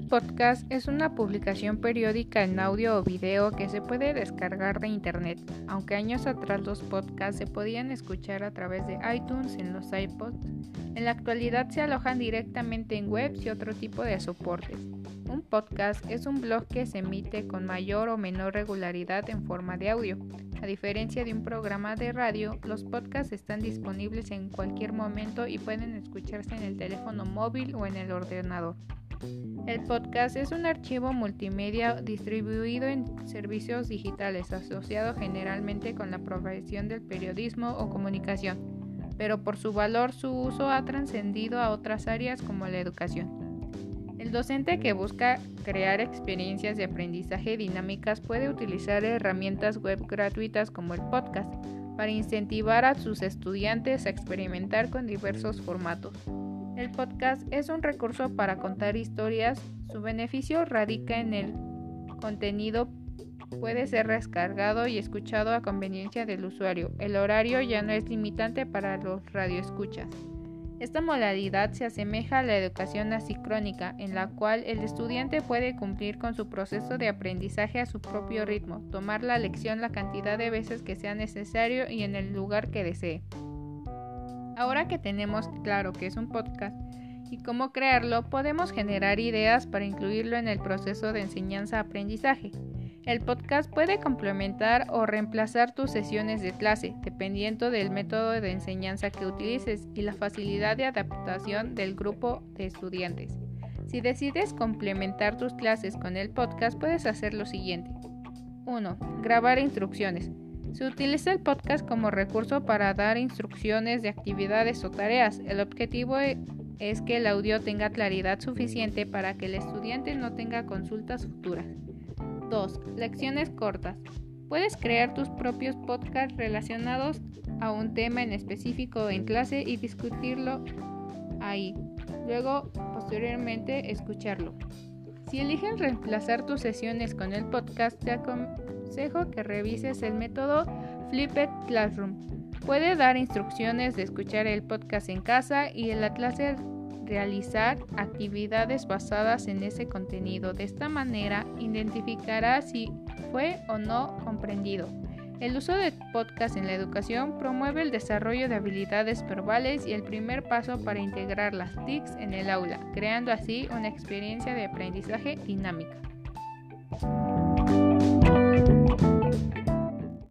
podcast es una publicación periódica en audio o video que se puede descargar de internet, aunque años atrás los podcasts se podían escuchar a través de iTunes en los iPods, en la actualidad se alojan directamente en webs y otro tipo de soportes. Un podcast es un blog que se emite con mayor o menor regularidad en forma de audio. A diferencia de un programa de radio, los podcasts están disponibles en cualquier momento y pueden escucharse en el teléfono móvil o en el ordenador. El podcast es un archivo multimedia distribuido en servicios digitales asociado generalmente con la profesión del periodismo o comunicación, pero por su valor su uso ha trascendido a otras áreas como la educación. El docente que busca crear experiencias de aprendizaje dinámicas puede utilizar herramientas web gratuitas como el podcast para incentivar a sus estudiantes a experimentar con diversos formatos. El podcast es un recurso para contar historias. Su beneficio radica en el contenido puede ser descargado y escuchado a conveniencia del usuario. El horario ya no es limitante para los radioescuchas. Esta modalidad se asemeja a la educación asincrónica, en la cual el estudiante puede cumplir con su proceso de aprendizaje a su propio ritmo, tomar la lección la cantidad de veces que sea necesario y en el lugar que desee. Ahora que tenemos claro que es un podcast y cómo crearlo, podemos generar ideas para incluirlo en el proceso de enseñanza-aprendizaje. El podcast puede complementar o reemplazar tus sesiones de clase, dependiendo del método de enseñanza que utilices y la facilidad de adaptación del grupo de estudiantes. Si decides complementar tus clases con el podcast, puedes hacer lo siguiente. 1. Grabar instrucciones. Se utiliza el podcast como recurso para dar instrucciones de actividades o tareas. El objetivo es que el audio tenga claridad suficiente para que el estudiante no tenga consultas futuras. 2. Lecciones cortas. Puedes crear tus propios podcasts relacionados a un tema en específico en clase y discutirlo ahí. Luego, posteriormente, escucharlo. Si eliges reemplazar tus sesiones con el podcast, te aconsejo que revises el método Flipped Classroom. Puede dar instrucciones de escuchar el podcast en casa y en la clase realizar actividades basadas en ese contenido. De esta manera identificará si fue o no comprendido. El uso de podcast en la educación promueve el desarrollo de habilidades verbales y el primer paso para integrar las TICs en el aula, creando así una experiencia de aprendizaje dinámica.